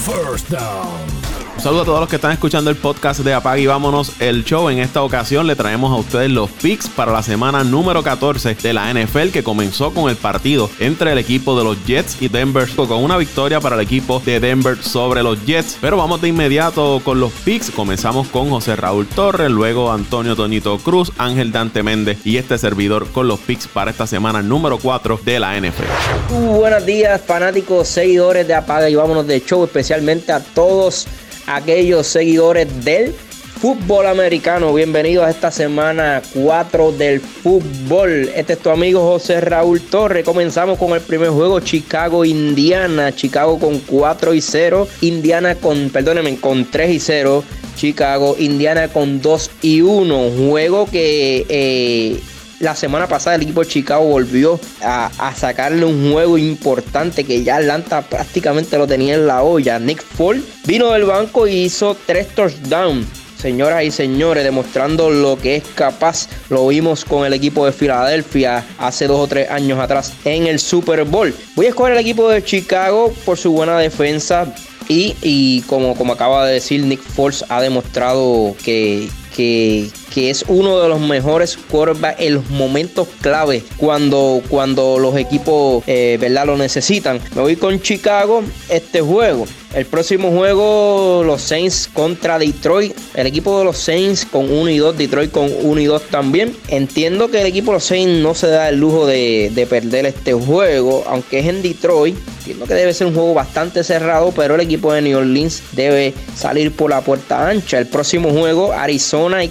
First down. Un saludo a todos los que están escuchando el podcast de Apag y Vámonos el show. En esta ocasión le traemos a ustedes los picks para la semana número 14 de la NFL que comenzó con el partido entre el equipo de los Jets y Denver con una victoria para el equipo de Denver sobre los Jets. Pero vamos de inmediato con los picks. Comenzamos con José Raúl Torres, luego Antonio Toñito Cruz, Ángel Dante Méndez y este servidor con los picks para esta semana número 4 de la NFL. buenos días fanáticos, seguidores de Apaga y Vámonos de show, especialmente a todos aquellos seguidores del fútbol americano. Bienvenidos a esta semana 4 del fútbol. Este es tu amigo José Raúl Torres. Comenzamos con el primer juego Chicago-Indiana. Chicago con 4 y 0. Indiana con, perdónenme, con 3 y 0. Chicago, Indiana con 2 y 1. Juego que eh, la semana pasada el equipo de Chicago volvió a, sacarle un juego importante que ya Atlanta prácticamente lo tenía en la olla. Nick Ford vino del banco y hizo tres touchdowns. Señoras y señores, demostrando lo que es capaz, lo vimos con el equipo de Filadelfia hace dos o tres años atrás en el Super Bowl. Voy a escoger el equipo de Chicago por su buena defensa, y, como, como acaba de decir, Nick Foles ha demostrado que, que, es uno de los mejores quarterbacks en los momentos clave cuando, cuando los equipos eh, ¿verdad? lo necesitan. Me voy con Chicago este juego. El próximo juego, los Saints contra Detroit. El equipo de los Saints con 1 y 2, Detroit con 1 y 2 también. Entiendo que el equipo de los Saints no se da el lujo de, de perder este juego, aunque es en Detroit. Entiendo que debe ser un juego bastante cerrado, pero el equipo de New Orleans debe salir por la puerta ancha. El próximo juego, Arizona y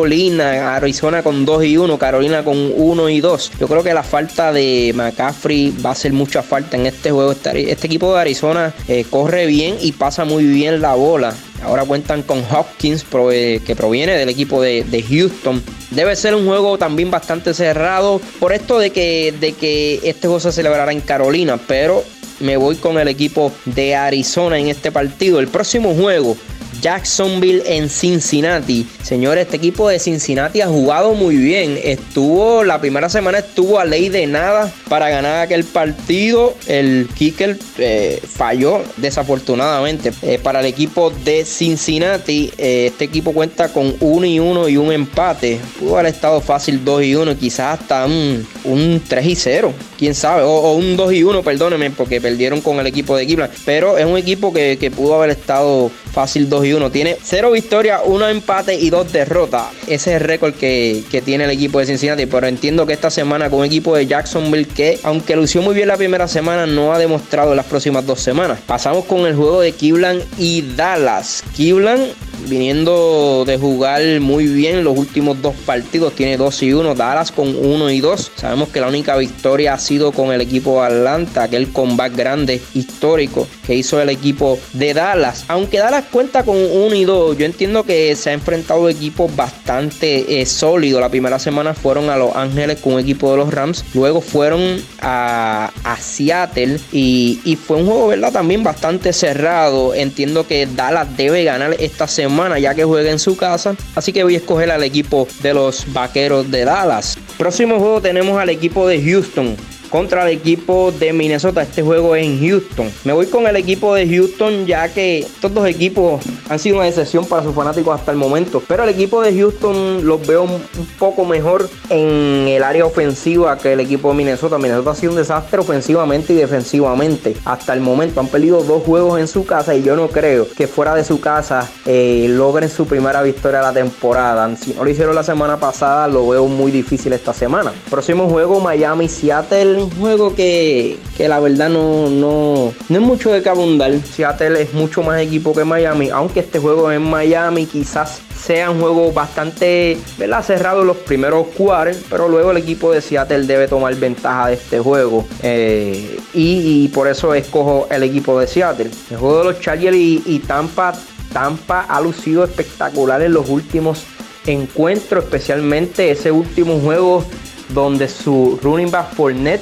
Carolina. Arizona con 2 y 1, Carolina con 1 y 2. Yo creo que la falta de McCaffrey va a hacer mucha falta en este juego. Este, este equipo de Arizona eh, corre bien y pasa muy bien la bola. Ahora cuentan con Hopkins, que proviene del equipo de, Houston. Debe ser un juego también bastante cerrado. Por esto de que, de que este juego se celebrará en Carolina. Pero me voy con el equipo de Arizona en este partido. El próximo juego Jacksonville en Cincinnati. Señores, este equipo de Cincinnati ha jugado muy bien. Estuvo, la primera semana estuvo a ley de nada para ganar aquel partido. El kicker eh, falló desafortunadamente. Eh, para el equipo de Cincinnati, eh, este equipo cuenta con 1 y 1 y un empate. Pudo haber estado fácil 2 y 1, quizás hasta un, 3 y 0. Quién sabe, o, un 2 y 1, perdónenme, porque perdieron con el equipo de Cleveland. Pero es un equipo que, que pudo haber estado fácil 2 y 1. Tiene 0 victorias, 1 empate y 2 derrotas. Ese es el récord que, tiene el equipo de Cincinnati. Pero entiendo que esta semana con un equipo de Jacksonville que, aunque lució muy bien la primera semana, no ha demostrado las próximas dos semanas. Pasamos con el juego de Cleveland y Dallas. Cleveland viniendo de jugar muy bien los últimos dos partidos, tiene 2 y 1, Dallas con 1 y 2. Sabemos que la única victoria ha sido con el equipo de Atlanta, aquel comeback grande histórico que hizo el equipo de Dallas. Aunque Dallas cuenta con 1 y 2, yo entiendo que se ha enfrentado equipos bastante eh, sólidos. La primera semana fueron a Los Ángeles con un equipo de los Rams, luego fueron a, Seattle y, y fue un juego, ¿verdad? También bastante cerrado. Entiendo que Dallas debe ganar esta semana ya que juega en su casa. Así que voy a escoger al equipo de los Vaqueros de Dallas. Próximo juego tenemos al equipo de Houston contra el equipo de Minnesota. Este juego es en Houston. Me voy con el equipo de Houston ya que estos dos equipos han sido una decepción para sus fanáticos hasta el momento. Pero el equipo de Houston los veo un poco mejor en el área ofensiva que el equipo de Minnesota. Minnesota ha sido un desastre ofensivamente y defensivamente. Hasta el momento han perdido dos juegos en su casa y yo no creo que fuera de su casa eh, logren su primera victoria de la temporada. Si no lo hicieron la semana pasada, lo veo muy difícil esta semana. Próximo juego Miami-Seattle un juego que, la verdad no, no, no es mucho de que abundar. Seattle es mucho más equipo que Miami, aunque este juego en Miami quizás sea un juego bastante ¿verdad? cerrado los primeros cuartos, pero luego el equipo de Seattle debe tomar ventaja de este juego. Eh, y, por eso escojo el equipo de Seattle. El juego de los Chargers y Tampa, Tampa ha lucido espectacular en los últimos encuentros, especialmente ese último juego donde su running back net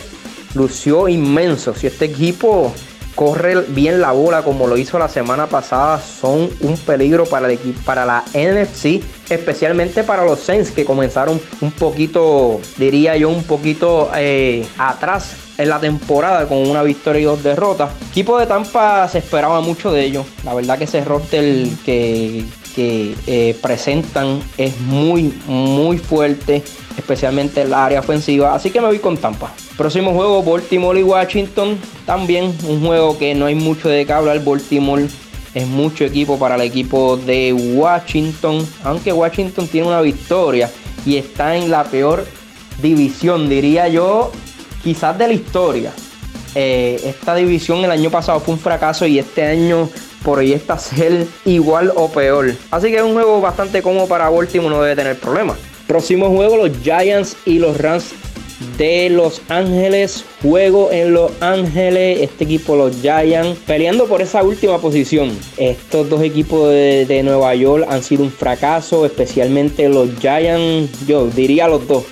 lució inmenso. Si este equipo corre bien la bola como lo hizo la semana pasada, son un peligro para el equipo, para la NFC, especialmente para los Saints que comenzaron un poquito, diría yo, un poquito eh, atrás en la temporada con una victoria y dos derrotas. equipo de Tampa se esperaba mucho de ellos. La verdad que ese roster que, que eh, presentan es muy, muy fuerte, especialmente en la área ofensiva. Así que me voy con Tampa. Próximo juego, Baltimore y Washington. También un juego que no hay mucho de qué hablar. Baltimore es mucho equipo para el equipo de Washington. Aunque Washington tiene una victoria y está en la peor división, diría yo, quizás de la historia. Eh, esta división el año pasado fue un fracaso y este año está ser igual o peor. Así que es un juego bastante cómodo para Baltimore, no debe tener problemas. Próximo juego, los Giants y los Rams de Los Ángeles. Juego en Los Ángeles. Este equipo, los Giants, peleando por esa última posición. Estos dos equipos de, Nueva York han sido un fracaso, especialmente los Giants. Yo diría los dos.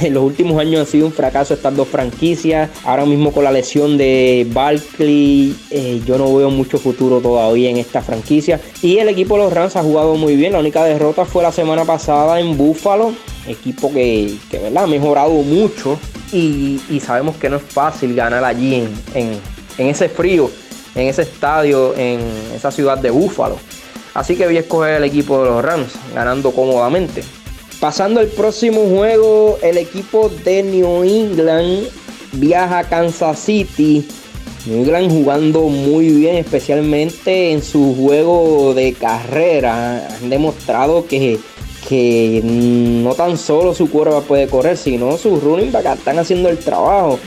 En los últimos años han sido un fracaso estas dos franquicias. Ahora mismo con la lesión de Barkley, eh, yo no veo mucho futuro todavía en esta franquicia. Y el equipo los Rams ha jugado muy bien. La única derrota fue la semana pasada en Buffalo equipo que, ¿verdad? ha mejorado mucho y, sabemos que no es fácil ganar allí en, ese frío, en ese estadio, en esa ciudad de Búfalo. Así que voy a escoger el equipo de los Rams, ganando cómodamente. Pasando al próximo juego, el equipo de New England viaja a Kansas City. New England jugando muy bien, especialmente en su juego de carrera. Han demostrado que que no tan solo su curva puede correr, sino sus running back están haciendo el trabajo.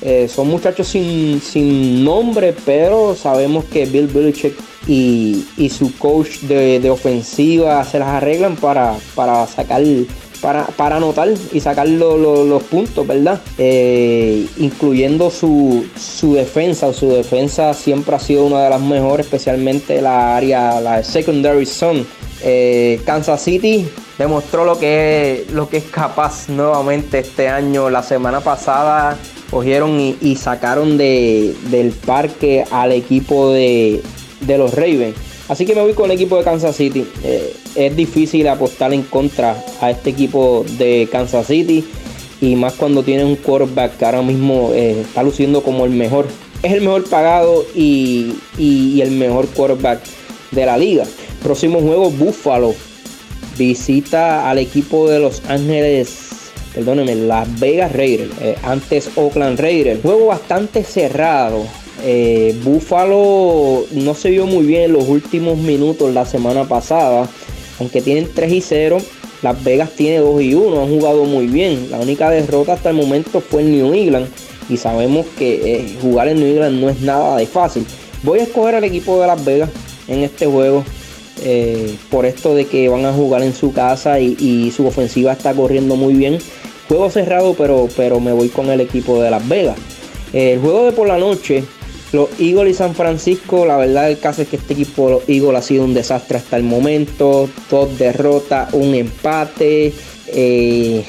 Eh, son muchachos sin, nombre, pero sabemos que Bill Belichick y, su coach de, ofensiva se las arreglan para, para sacar, para, para anotar y sacar los puntos, ¿verdad? Eh, incluyendo su, su defensa. Su defensa siempre ha sido una de las mejores, especialmente la área, la secondary zone. Eh, Kansas City demostró lo que, es, lo que es capaz nuevamente este año. La semana pasada cogieron y, sacaron de, del parque al equipo de, los Ravens. Así que me voy con el equipo de Kansas City. Eh, es difícil apostar en contra a este equipo de Kansas City. Y más cuando tiene un quarterback que ahora mismo eh, está luciendo como el mejor. Es el mejor pagado y, y el mejor quarterback de la liga. Próximo juego, Buffalo visita al equipo de Los Ángeles perdónenme, Las Vegas Raiders, eh, antes Oakland Raiders. Juego bastante cerrado. Eh, Buffalo no se vio muy bien en los últimos minutos la semana pasada, aunque tienen 3 y 0. Las Vegas tiene 2 y 1, han jugado muy bien. La única derrota hasta el momento fue en New England y sabemos que eh, jugar en New England no es nada de fácil. Voy a escoger al equipo de Las Vegas en este juego. Eh, por esto de que van a jugar en su casa y, su ofensiva está corriendo muy bien. Juego cerrado, pero, pero me voy con el equipo de Las Vegas. el juego de por la noche, los Eagles y San Francisco, la verdad del caso es que este equipo de los Eagles ha sido un desastre hasta el momento. Dos derrotas, un empate. Eh,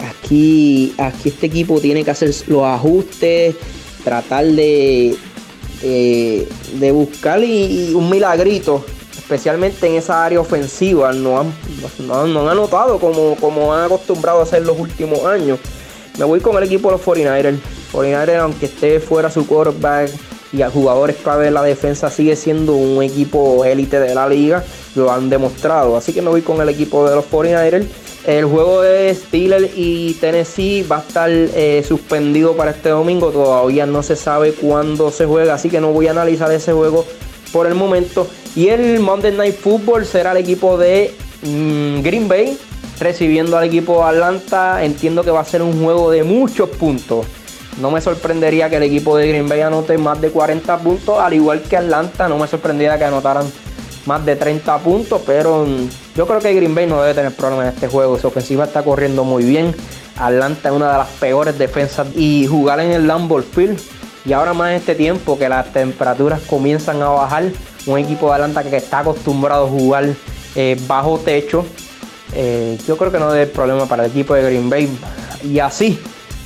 aquí, aquí este equipo tiene que hacer los ajustes, tratar de, de, buscar un milagrito especialmente en esa área ofensiva, no han, no, han anotado como, como han acostumbrado a hacer los últimos años. Me voy con el equipo de los 49ers. 49ers, aunque esté fuera su quarterback y a jugadores clave de la defensa, sigue siendo un equipo élite de la liga. Lo han demostrado. Así que me voy con el equipo de los 49ers. El juego de Steelers y Tennessee va a estar eh, suspendido para este domingo. Todavía no se sabe cuándo se juega, así que no voy a analizar ese juego por el momento. Y el Monday Night Football será el equipo de mm, Green Bay recibiendo al equipo de Atlanta. Entiendo que va a ser un juego de muchos puntos. No me sorprendería que el equipo de Green Bay anote más de 40 puntos, al igual que Atlanta. No me sorprendería que anotaran más de 30 puntos, pero mm, yo creo que Green Bay no debe tener problemas en este juego. Su ofensiva está corriendo muy bien. Atlanta es una de las peores defensas y jugar en el Lambeau Field y ahora más en este tiempo que las temperaturas comienzan a bajar un equipo de Atlanta que está acostumbrado a jugar eh, bajo techo. Eh, yo creo que no debe problema para el equipo de Green Bay. Y así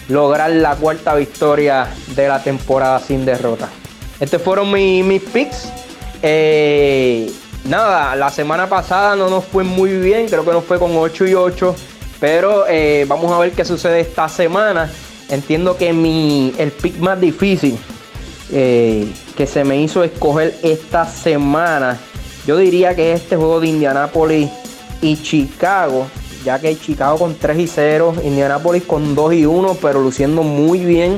lograr la cuarta victoria de la temporada sin derrota. Estos fueron mis, picks. Eh, nada, la semana pasada no nos fue muy bien. Creo que nos fue con 8 y 8. Pero vamos a ver qué sucede esta semana. Entiendo que mi, el pick más difícil eh, que se me hizo escoger esta semana, yo diría que es este juego de Indianapolis y Chicago, ya que Chicago con 3 y 0, Indianapolis con 2 y 1, pero luciendo muy bien.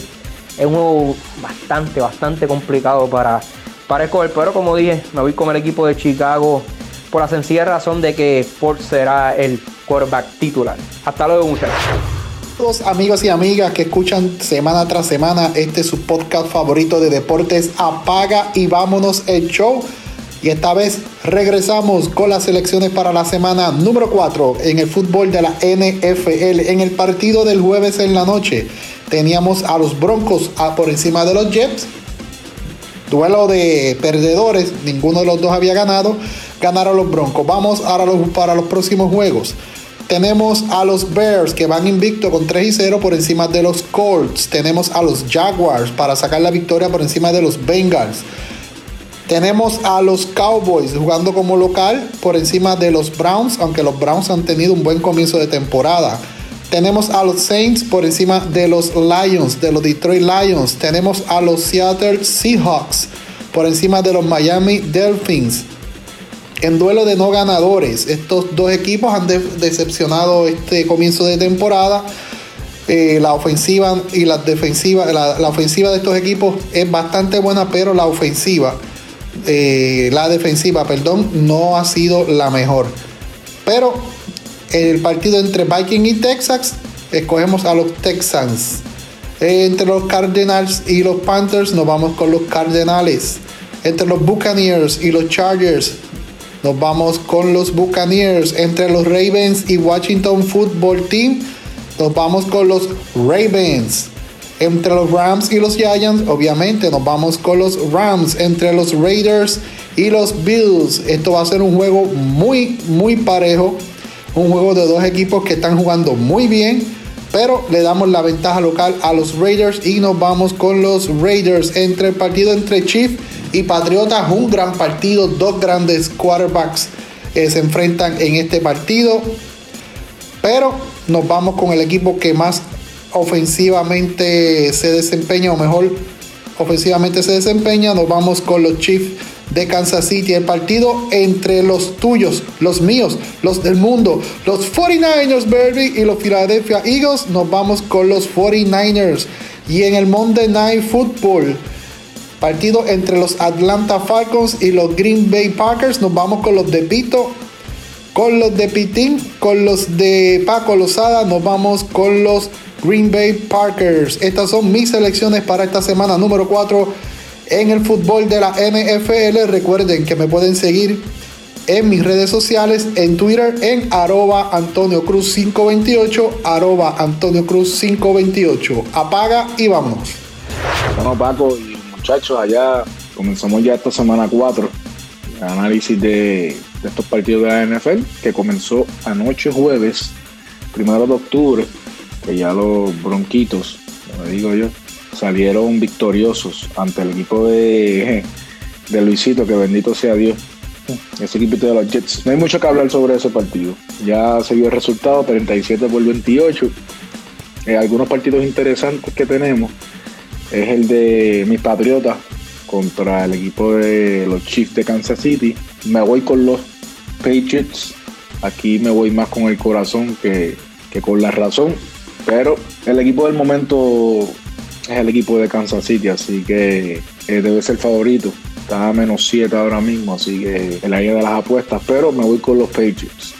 Es un juego bastante, bastante complicado para, para escoger, pero como dije, me voy con el equipo de Chicago por la sencilla razón de que Ford será el quarterback titular. Hasta luego, muchachos amigos y amigas que escuchan semana tras semana este su podcast favorito de deportes apaga y vámonos el show. Y esta vez regresamos con las selecciones para la semana número 4 en el fútbol de la NFL en el partido del jueves en la noche teníamos a los Broncos por encima de los Jets. Duelo de perdedores ninguno de los dos había ganado. Ganaron los Broncos. Vamos ahora para los próximos juegos tenemos a los Bears que van invicto con 3 y 0 por encima de los Colts. Tenemos a los Jaguars para sacar la victoria por encima de los Bengals. Tenemos a los Cowboys jugando como local por encima de los Browns, aunque los Browns han tenido un buen comienzo de temporada. Tenemos a los Saints por encima de los Lions, de los Detroit Lions. Tenemos a los Seattle Seahawks por encima de los Miami Dolphins en duelo de no ganadores. Estos dos equipos han decepcionado este comienzo de temporada. Eh, la ofensiva y la defensiva, la, ofensiva de estos equipos es bastante buena, pero la ofensiva, eh, la defensiva, perdón, no ha sido la mejor. Pero el partido entre Vikings y Texas, escogemos a los Texans. entre los Cardinals y los Panthers, nos vamos con los Cardenales. Entre los Buccaneers y los Chargers, nos vamos con los Buccaneers. Entre los Ravens y Washington Football Team, nos vamos con los Ravens. Entre los Rams y los Giants, obviamente nos vamos con los Rams. Entre los Raiders y los Bills, esto va a ser un juego muy, muy parejo. Un juego de dos equipos que están jugando muy bien, pero le damos la ventaja local a los Raiders y nos vamos con los Raiders. Entre el partido entre Chiefs y Patriotas, un gran partido, dos grandes quarterbacks eh, se enfrentan en este partido. Pero nos vamos con el equipo que más ofensivamente se desempeña, o mejor, ofensivamente se desempeña. Nos vamos con los Chiefs de Kansas City. El partido entre los tuyos, los míos, los del mundo, los 49ers, Baby, y los Philadelphia Eagles. Nos vamos con los 49ers. Y en el Monday Night Football Partido entre los Atlanta Falcons y los Green Bay Packers. Nos vamos con los de Pito, con los de Pitín, con los de Paco Lozada. Nos vamos con los Green Bay Packers. Estas son mis selecciones para esta semana número 4 en el fútbol de la NFL. Recuerden que me pueden seguir en mis redes sociales, en Twitter, en arroba Antonio Cruz 528, arroba Antonio Cruz 528. Apaga y vámonos. Bueno, Paco, muchachos, allá comenzamos ya esta semana 4, el análisis de, estos partidos de la NFL, que comenzó anoche jueves, primero de octubre, que ya los bronquitos, como digo yo, salieron victoriosos ante el equipo de, de Luisito, que bendito sea Dios. Ese equipo de los Jets. No hay mucho que hablar sobre ese partido. Ya se vio el resultado, 37 por 28. Eh, algunos partidos interesantes que tenemos es el de mis Patriotas contra el equipo de los Chiefs de Kansas City. Me voy con los Patriots. Aquí me voy más con el corazón que, con la razón. Pero el equipo del momento es el equipo de Kansas City, así que eh, debe ser favorito. Está a menos 7 ahora mismo, así que el área de las apuestas. Pero me voy con los Patriots.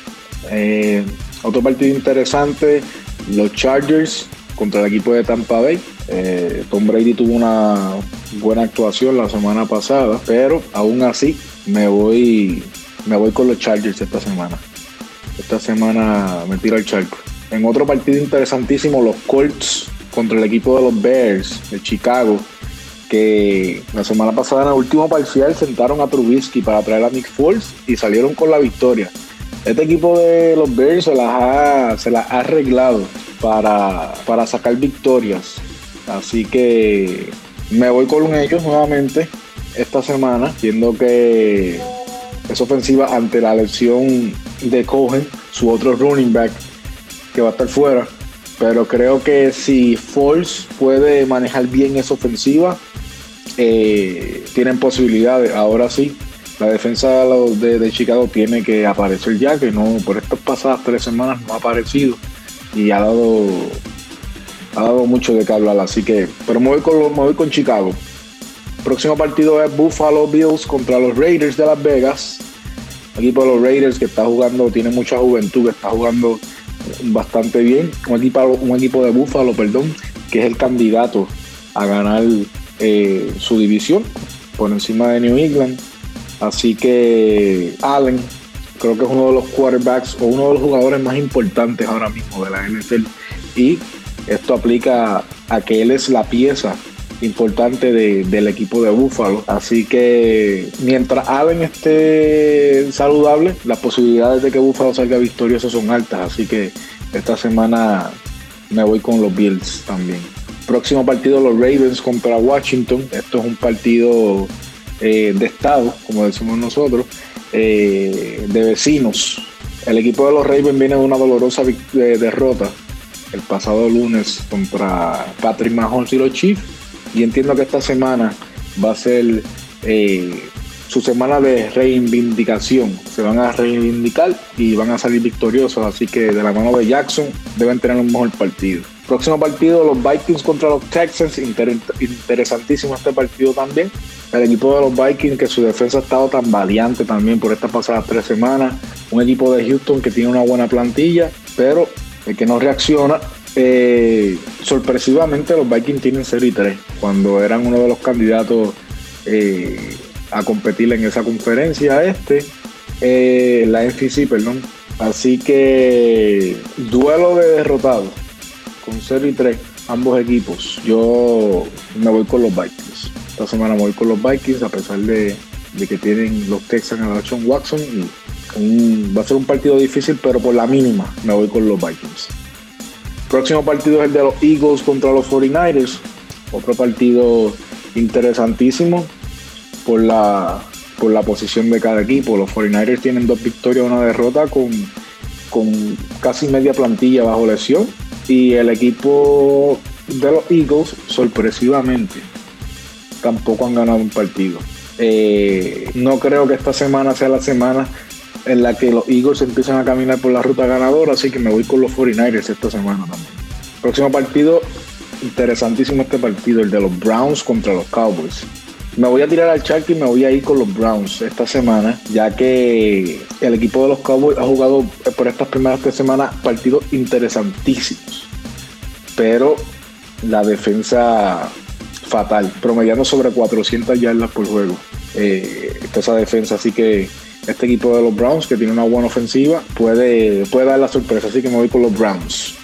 Eh, otro partido interesante, los Chargers contra el equipo de Tampa Bay. Eh, Tom Brady tuvo una buena actuación la semana pasada, pero aún así me voy, me voy con los Chargers esta semana. Esta semana me tiro el charco. En otro partido interesantísimo, los Colts contra el equipo de los Bears de Chicago, que la semana pasada en el último parcial sentaron a Trubisky para traer a Nick Foles y salieron con la victoria. Este equipo de los Bears se las ha, se las ha arreglado para, para sacar victorias Así que me voy con ellos nuevamente esta semana, viendo que es ofensiva ante la lesión de Cohen, su otro running back que va a estar fuera. Pero creo que si Foles puede manejar bien esa ofensiva, eh, tienen posibilidades. Ahora sí, la defensa de, Chicago tiene que aparecer ya, que no por estas pasadas tres semanas no ha aparecido y ha dado ha dado mucho de qué hablar. Así que, pero me voy con, me voy con Chicago. Próximo partido es Buffalo Bills contra los Raiders de Las Vegas. El equipo de los Raiders que está jugando, tiene mucha juventud, que está jugando bastante bien. Un equipo, un equipo de Buffalo, perdón, que es el candidato a ganar eh, su división por encima de New England. Así que Allen creo que es uno de los quarterbacks o uno de los jugadores más importantes ahora mismo de la NFL. Y esto aplica a que él es la pieza importante del equipo de Buffalo. Así que mientras Allen esté saludable, las posibilidades de que Buffalo salga victorioso son altas. Así que esta semana me voy con los Bills también. Próximo partido los Ravens contra Washington. Esto es un partido eh, de estado, como decimos nosotros, eh, de vecinos. El equipo de los Ravens viene de una dolorosa derrota el pasado lunes contra Patrick Mahomes y los Chiefs. Y entiendo que esta semana va a ser eh, su semana de reivindicación. Se van a reivindicar y van a salir victoriosos. Así que de la mano de Jackson deben tener un mejor partido. Próximo partido, los Vikings contra los Texans. interesantísimo este partido también. El equipo de los Vikings, que su defensa ha estado tan valiente también por estas pasadas tres semanas. Un equipo de Houston que tiene una buena plantilla, pero el que no reacciona. Eh, sorpresivamente, los Vikings tienen 0 y 3, cuando eran uno de los candidatos eh, a competir en esa conferencia este, eh, la NFC, perdón. Así que duelo de derrotados con 0 y 3 ambos equipos. Yo me voy con los Vikings. Esta semana me voy con los Vikings a pesar de, que tienen los Texans a Watson y va a ser un partido difícil, pero por la mínima me voy con los Vikings. Próximo partido es el de los Eagles contra los 49ers. Otro partido interesantísimo por la, por la posición de cada equipo. Los 49ers tienen dos victorias, una derrota con, con casi media plantilla bajo lesión y el equipo de los Eagles, sorpresivamente, tampoco han ganado un partido. Eh, no creo que esta semana sea la semana en la que los Eagles empiezan a caminar por la ruta ganadora, así que me voy con los 49ers esta semana también. Próximo partido, interesantísimo este partido, el de los Browns contra los Cowboys. Me voy a tirar al charco y me voy a ir con los Browns esta semana, ya que el equipo de los Cowboys ha jugado por estas primeras tres semanas partidos interesantísimos. Pero la defensa fatal, promediando sobre 400 yardas por juego. Eh, esa defensa, así que este equipo de los Browns, que tiene una buena ofensiva, puede, puede dar la sorpresa. Así que me voy con los Browns.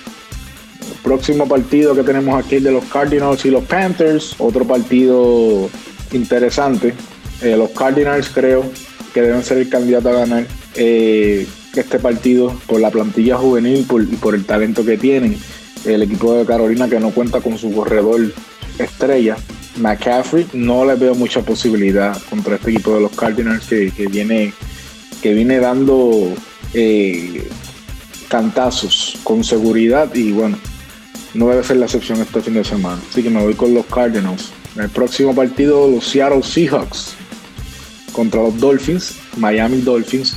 próximo partido que tenemos aquí es de los Cardinals y los Panthers. Otro partido interesante. Eh, los Cardinals creo que deben ser el candidato a ganar eh, este partido por la plantilla juvenil y por el talento que tienen. El equipo de Carolina que no cuenta con su corredor estrella. McCaffrey no le veo mucha posibilidad contra este equipo de los Cardinals que, viene, que viene dando eh, cantazos con seguridad y bueno, no debe ser la excepción este fin de semana. Así que me voy con los Cardinals. En el próximo partido, los Seattle Seahawks contra los Dolphins, Miami Dolphins.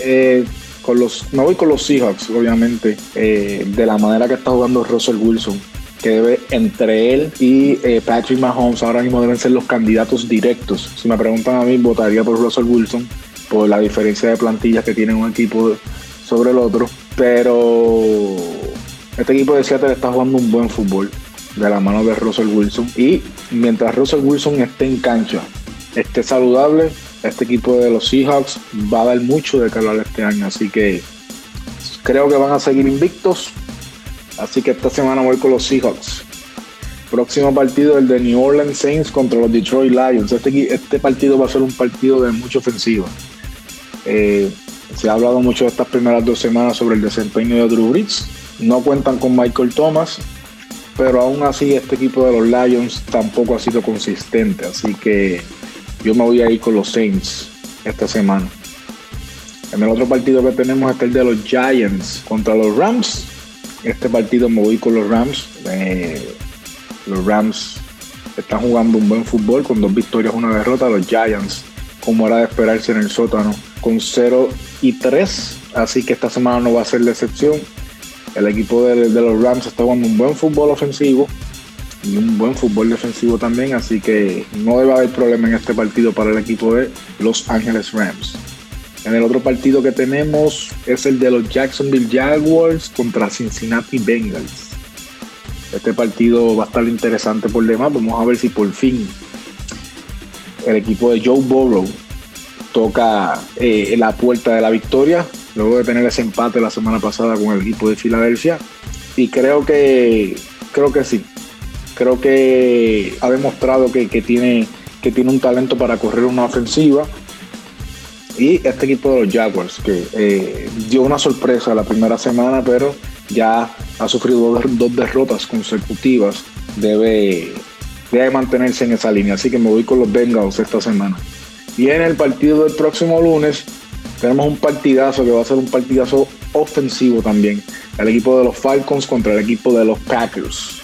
Eh, con los, me voy con los Seahawks, obviamente, eh, de la manera que está jugando Russell Wilson, que debe entre él y eh, Patrick Mahomes ahora mismo deben ser los candidatos directos. Si me preguntan a mí, votaría por Russell Wilson por la diferencia de plantillas que tiene un equipo sobre el otro, pero este equipo de Seattle está jugando un buen fútbol de la mano de Russell Wilson. Y mientras Russell Wilson esté en cancha, esté saludable, este equipo de los Seahawks va a dar mucho de calor este año. Así que creo que van a seguir invictos. Así que esta semana voy con los Seahawks. Próximo partido, el de New Orleans Saints contra los Detroit Lions. Este, este partido va a ser un partido de mucha ofensiva. Eh, se ha hablado mucho estas primeras dos semanas sobre el desempeño de Drew Brees. No cuentan con Michael Thomas pero aún así este equipo de los Lions tampoco ha sido consistente, así que yo me voy a ir con los Saints esta semana. En el otro partido que tenemos es el de los Giants contra los Rams. este partido me voy con los Rams. Eh, los Rams están jugando un buen fútbol con dos victorias, una derrota. Los Giants, como era de esperarse en el sótano, con 0 y 3. Así que esta semana no va a ser la excepción. El equipo de, los Rams está jugando un buen fútbol ofensivo y un buen fútbol defensivo también, así que no debe haber problema en este partido para el equipo de Los Ángeles Rams. En el otro partido que tenemos es el de los Jacksonville Jaguars contra Cincinnati Bengals. Este partido va a estar interesante por demás. Vamos a ver si por fin el equipo de Joe Burrow toca eh, la puerta de la victoria luego de tener ese empate la semana pasada con el equipo de Filadelfia. Y creo que creo que sí creo que ha demostrado que, tiene, que tiene un talento para correr una ofensiva. Y este equipo de los Jaguars, que eh, dio una sorpresa la primera semana, pero ya ha sufrido dos, derrotas consecutivas, debe, debe mantenerse en esa línea. Así que me voy con los Bengals esta semana. En el partido del próximo lunes tenemos un partidazo que va a ser un partidazo ofensivo también. El equipo de los Falcons contra el equipo de los Packers.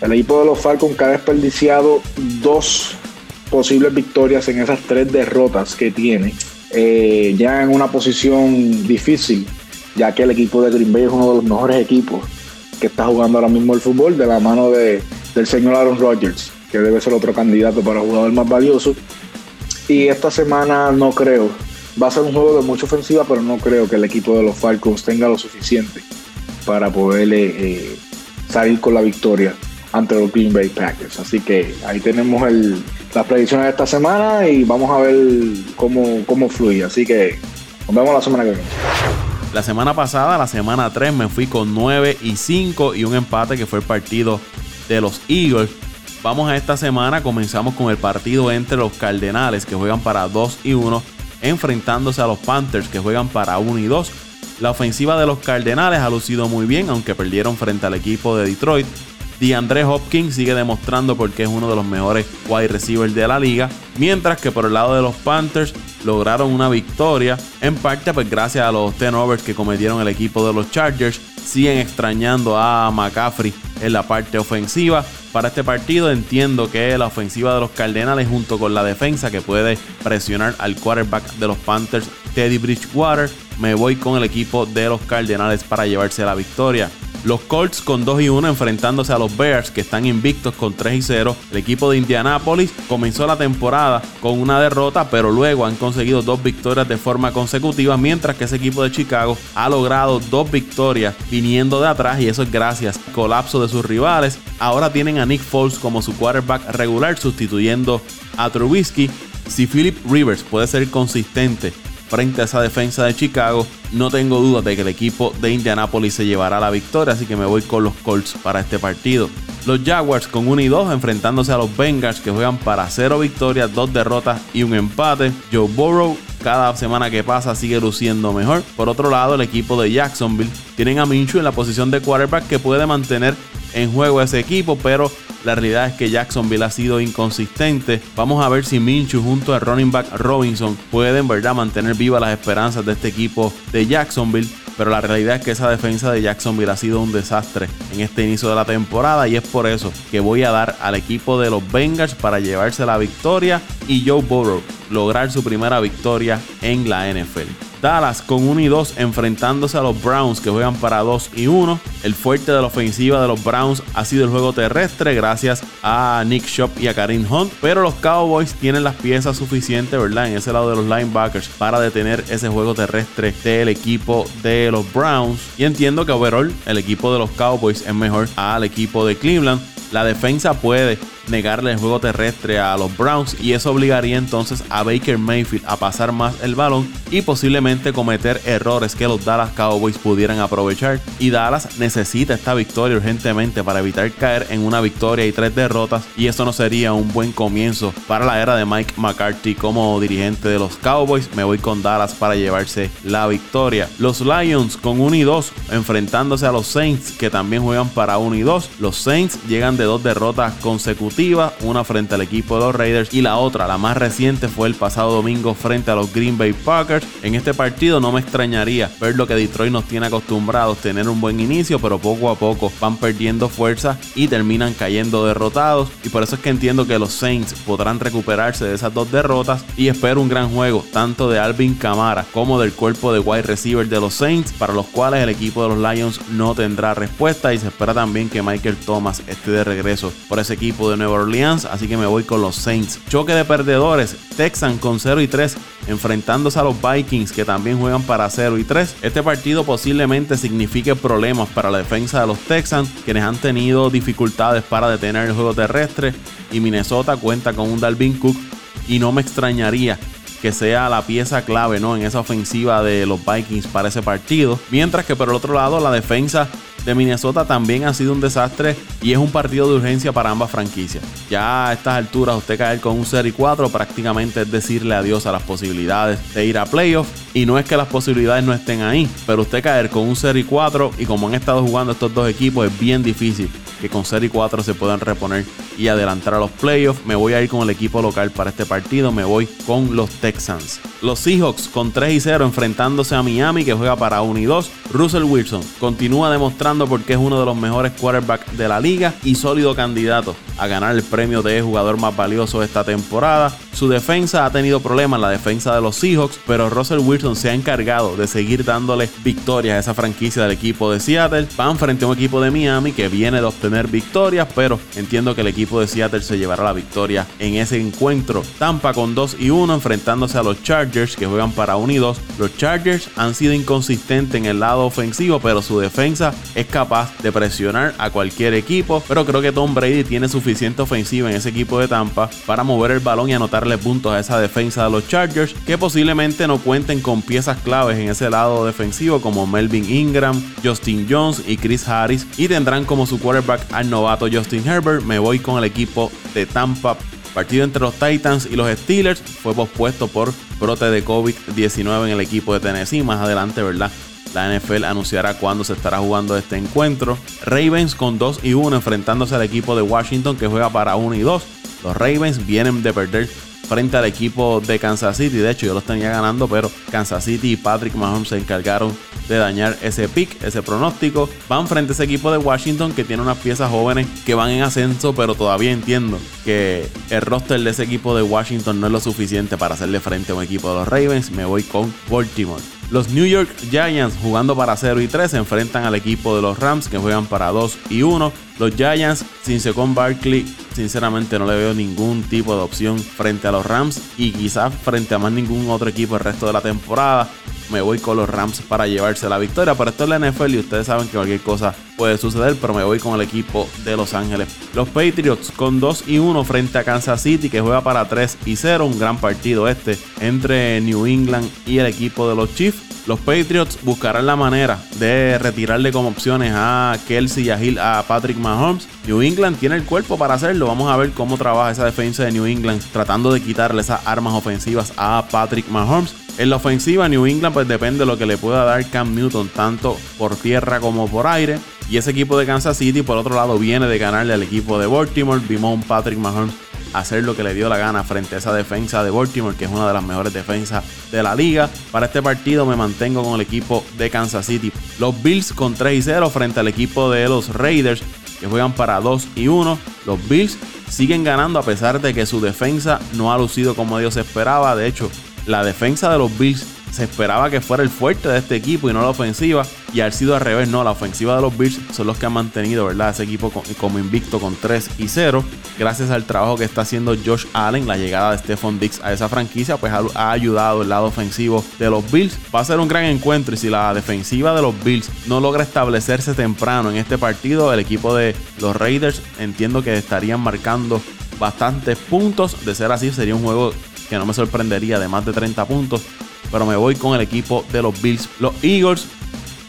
El equipo de los Falcons ha desperdiciado dos posibles victorias en esas tres derrotas que tiene. Eh, ya en una posición difícil, ya que el equipo de Green Bay es uno de los mejores equipos que está jugando ahora mismo el fútbol de la mano de, del señor Aaron Rodgers, que debe ser otro candidato para jugador más valioso. Y esta semana no creo, va a ser un juego de mucha ofensiva, pero no creo que el equipo de los Falcons tenga lo suficiente para poder eh, salir con la victoria ante los Green Bay Packers. Así que ahí tenemos las predicciones de esta semana y vamos a ver cómo, cómo fluye. Así que nos vemos la semana que viene. La semana pasada, la semana 3, me fui con 9 y 5 y un empate que fue el partido de los Eagles. Vamos a esta semana, comenzamos con el partido entre los Cardenales que juegan para 2 y 1, enfrentándose a los Panthers que juegan para 1 y 2. La ofensiva de los Cardenales ha lucido muy bien, aunque perdieron frente al equipo de Detroit. DeAndre Hopkins sigue demostrando porque es uno de los mejores wide receivers de la liga, mientras que por el lado de los Panthers lograron una victoria, en parte pues gracias a los turnovers que cometieron el equipo de los Chargers, siguen extrañando a McCaffrey en la parte ofensiva. Para este partido entiendo que la ofensiva de los Cardenales junto con la defensa que puede presionar al quarterback de los Panthers, Teddy Bridgewater, me voy con el equipo de los Cardenales para llevarse la victoria. Los Colts con 2 y 1 enfrentándose a los Bears que están invictos con 3 y 0. El equipo de Indianapolis comenzó la temporada con una derrota, pero luego han conseguido dos victorias de forma consecutiva, mientras que ese equipo de Chicago ha logrado dos victorias viniendo de atrás y eso es gracias al colapso de sus rivales. Ahora tienen a Nick Foles como su quarterback regular sustituyendo a Trubisky. Si Philip Rivers puede ser consistente frente a esa defensa de Chicago, no tengo dudas de que el equipo de Indianapolis se llevará la victoria, así que me voy con los Colts para este partido. Los Jaguars con 1 y 2 enfrentándose a los Bengals que juegan para 0 victorias, 2 derrotas y un empate. Joe Burrow cada semana que pasa sigue luciendo mejor. Por otro lado, el equipo de Jacksonville tienen a Minshew en la posición de quarterback que puede mantener en juego ese equipo, pero la realidad es que Jacksonville ha sido inconsistente. Vamos a ver si Minshew junto a running back Robinson pueden verdad mantener vivas las esperanzas de este equipo de Jacksonville. Pero la realidad es que esa defensa de Jacksonville ha sido un desastre en este inicio de la temporada y es por eso que voy a dar al equipo de los Bengals para llevarse la victoria y Joe Burrow lograr su primera victoria en la NFL. Dallas con 1 y 2 enfrentándose a los Browns que juegan para 2 y 1. El fuerte de la ofensiva de los Browns ha sido el juego terrestre gracias a Nick Shop y a Karim Hunt, pero los Cowboys tienen las piezas suficientes, ¿verdad? En ese lado de los linebackers para detener ese juego terrestre del equipo de los Browns. Y entiendo que overall el equipo de los Cowboys es mejor al equipo de Cleveland. La defensa puede negarle el juego terrestre a los Browns y eso obligaría entonces a Baker Mayfield a pasar más el balón y posiblemente cometer errores que los Dallas Cowboys pudieran aprovechar. Y Dallas necesita esta victoria urgentemente para evitar caer en una victoria y tres derrotas y eso no sería un buen comienzo para la era de Mike McCarthy como dirigente de los Cowboys. Me voy con Dallas para llevarse la victoria. Los Lions con 1 y 2 enfrentándose a los Saints que también juegan para 1 y 2. Los Saints llegan de dos derrotas consecutivas una frente al equipo de los Raiders y la otra, la más reciente, fue el pasado domingo frente a los Green Bay Packers. En este partido no me extrañaría ver lo que Detroit nos tiene acostumbrados, tener un buen inicio, pero poco a poco van perdiendo fuerza y terminan cayendo derrotados. Y por eso es que entiendo que los Saints podrán recuperarse de esas dos derrotas y espero un gran juego, tanto de Alvin Kamara como del cuerpo de wide receiver de los Saints, para los cuales el equipo de los Lions no tendrá respuesta y se espera también que Michael Thomas esté de regreso por ese equipo de Nueva Orleans, así que me voy con los Saints. Choque de perdedores, Texan con 0 y 3 enfrentándose a los Vikings que también juegan para 0 y 3. Este partido posiblemente signifique problemas para la defensa de los Texans, quienes han tenido dificultades para detener el juego terrestre y Minnesota cuenta con un Dalvin Cook y no me extrañaría que sea la pieza clave ¿no? en esa ofensiva de los Vikings para ese partido. Mientras que por el otro lado la defensa de Minnesota también ha sido un desastre y es un partido de urgencia para ambas franquicias. Ya a estas alturas usted caer con un 0 y 4 prácticamente es decirle adiós a las posibilidades de ir a playoffs y no es que las posibilidades no estén ahí, pero usted caer con un 0 y 4 y como han estado jugando estos dos equipos es bien difícil que con 0 y 4 se puedan reponer y adelantar a los playoffs. Me voy a ir con el equipo local para este partido, me voy con los Texans. Los Seahawks con 3 y 0 enfrentándose a Miami que juega para 1 y 2. Russell Wilson continúa demostrando porque es uno de los mejores quarterbacks de la liga y sólido candidato a ganar el premio de jugador más valioso esta temporada. Su defensa ha tenido problemas, la defensa de los Seahawks, pero Russell Wilson se ha encargado de seguir dándole victorias a esa franquicia del equipo de Seattle. Van frente a un equipo de Miami que viene de obtener victorias, pero entiendo que el equipo de Seattle se llevará la victoria en ese encuentro. Tampa con 2 y 1 enfrentándose a los Chargers que juegan para 1 y 2. Los Chargers han sido inconsistentes en el lado ofensivo, pero su defensa es capaz de presionar a cualquier equipo. Pero creo que Tom Brady tiene suficiente ofensiva en ese equipo de Tampa para mover el balón y anotarle puntos a esa defensa de los Chargers, que posiblemente no cuenten con piezas claves en ese lado defensivo como Melvin Ingram, Justin Jones y Chris Harris. Y tendrán como su quarterback al novato Justin Herbert. Me voy con el equipo de Tampa partido entre los Titans y los Steelers fue pospuesto por brote de COVID-19 en el equipo de Tennessee. Más adelante, ¿verdad? La NFL anunciará cuándo se estará jugando este encuentro. Ravens con 2 y 1 enfrentándose al equipo de Washington que juega para 1 y 2. Los Ravens vienen de perder frente al equipo de Kansas City. De hecho, yo los tenía ganando, pero Kansas City y Patrick Mahomes se encargaron de dañar ese pick, ese pronóstico. Van frente a ese equipo de Washington que tiene unas piezas jóvenes que van en ascenso, pero todavía entiendo que el roster de ese equipo de Washington no es lo suficiente para hacerle frente a un equipo de los Ravens. Me voy con Baltimore. Los New York Giants jugando para 0 y 3 se enfrentan al equipo de los Rams que juegan para 2 y 1. Los Giants sin Secon Barkley sinceramente no le veo ningún tipo de opción frente a los Rams y quizás frente a más ningún otro equipo el resto de la temporada. Me voy con los Rams para llevarse la victoria, pero esto es la NFL y ustedes saben que cualquier cosa puede suceder, pero me voy con el equipo de Los Ángeles. Los Patriots con 2 y 1 frente a Kansas City que juega para 3 y 0, un gran partido este entre New England y el equipo de los Chiefs. Los Patriots buscarán la manera de retirarle como opciones a Kelsey y a, Hill, a Patrick Mahomes. New England tiene el cuerpo para hacerlo. Vamos a ver cómo trabaja esa defensa de New England tratando de quitarle esas armas ofensivas a Patrick Mahomes. En la ofensiva, New England pues depende de lo que le pueda dar Cam Newton, tanto por tierra como por aire. Y ese equipo de Kansas City, por otro lado, viene de ganarle al equipo de Baltimore. Vimos un Patrick Mahomes hacer lo que le dio la gana frente a esa defensa de Baltimore, que es una de las mejores defensas de la liga. Para este partido me mantengo con el equipo de Kansas City. Los Bills con 3 y 0 frente al equipo de los Raiders, que juegan para 2 y 1. Los Bills siguen ganando a pesar de que su defensa no ha lucido como Dios esperaba. De hecho, la defensa de los Bills se esperaba que fuera el fuerte de este equipo y no la ofensiva. Y ha sido al revés, no, la ofensiva de los Bills son los que han mantenido, ¿verdad? Ese equipo como invicto con 3 y 0. Gracias al trabajo que está haciendo Josh Allen, la llegada de Stephon Dix a esa franquicia, pues ha, ayudado el lado ofensivo de los Bills. Va a ser un gran encuentro y si la defensiva de los Bills no logra establecerse temprano en este partido, el equipo de los Raiders entiendo que estarían marcando bastantes puntos. De ser así, sería un juego que no me sorprendería de más de 30 puntos pero me voy con el equipo de los Bills. Los Eagles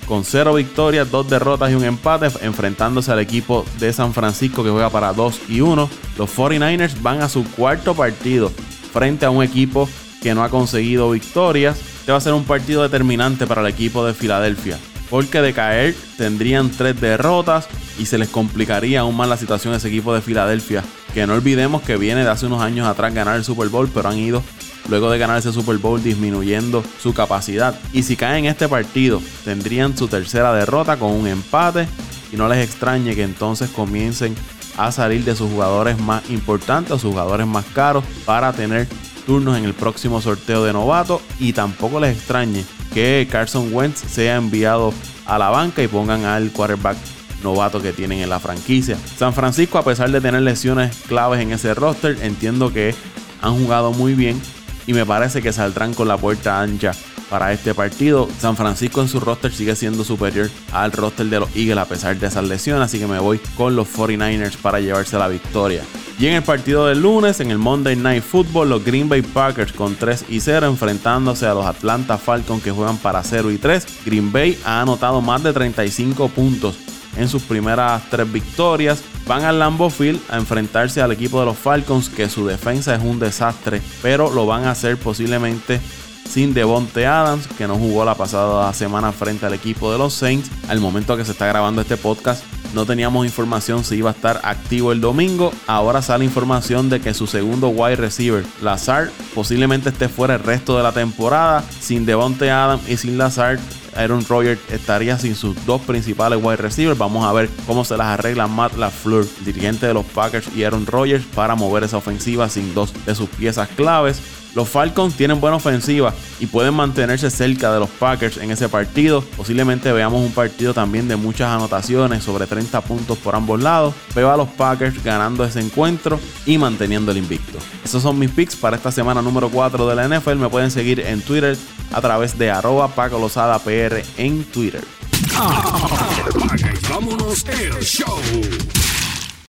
con 0 victorias, 2 derrotas y un empate, enfrentándose al equipo de San Francisco que juega para 2 y 1. Los 49ers van a su cuarto partido frente a un equipo que no ha conseguido victorias. Este va a ser un partido determinante para el equipo de Filadelfia, porque de caer tendrían 3 derrotas y se les complicaría aún más la situación a ese equipo de Filadelfia que no olvidemos que viene de hace unos años atrás ganar el Super Bowl, pero han ido luego de ganar ese Super Bowl disminuyendo su capacidad. Y si caen en este partido, tendrían su tercera derrota con un empate y no les extrañe que entonces comiencen a salir de sus jugadores más importantes o sus jugadores más caros para tener turnos en el próximo sorteo de novato y tampoco les extrañe que Carson Wentz sea enviado a la banca y pongan al quarterback novato que tienen en la franquicia. San Francisco, a pesar de tener lesiones claves en ese roster, entiendo que han jugado muy bien y me parece que saldrán con la puerta ancha para este partido. San Francisco en su roster sigue siendo superior al roster de los Eagles a pesar de esas lesiones, así que me voy con los 49ers para llevarse la victoria. Y en el partido del lunes, en el Monday Night Football, los Green Bay Packers con 3 y 0 enfrentándose a los Atlanta Falcons que juegan para 0 y 3. Green Bay ha anotado más de 35 puntos en sus primeras tres victorias. Van al Lambeau Field a enfrentarse al equipo de los Falcons, que su defensa es un desastre, pero lo van a hacer posiblemente sin Devonte Adams, que no jugó la pasada semana frente al equipo de los Saints. Al momento que se está grabando este podcast, no teníamos información si iba a estar activo el domingo. Ahora sale información de que su segundo wide receiver, Lazard, posiblemente esté fuera el resto de la temporada. Sin Devonte Adams y sin Lazard, Aaron Rodgers estaría sin sus dos principales wide receivers. Vamos a ver cómo se las arregla Matt LaFleur, dirigente de los Packers, y Aaron Rodgers para mover esa ofensiva sin dos de sus piezas claves. Los Falcons tienen buena ofensiva y pueden mantenerse cerca de los Packers en ese partido. Posiblemente veamos un partido también de muchas anotaciones, sobre 30 puntos por ambos lados. Veo a los Packers ganando ese encuentro y manteniendo el invicto. Esos son mis picks para esta semana número 4 de la NFL. Me pueden seguir en Twitter a través de arroba Paco PR en Twitter. Ah, vámonos show.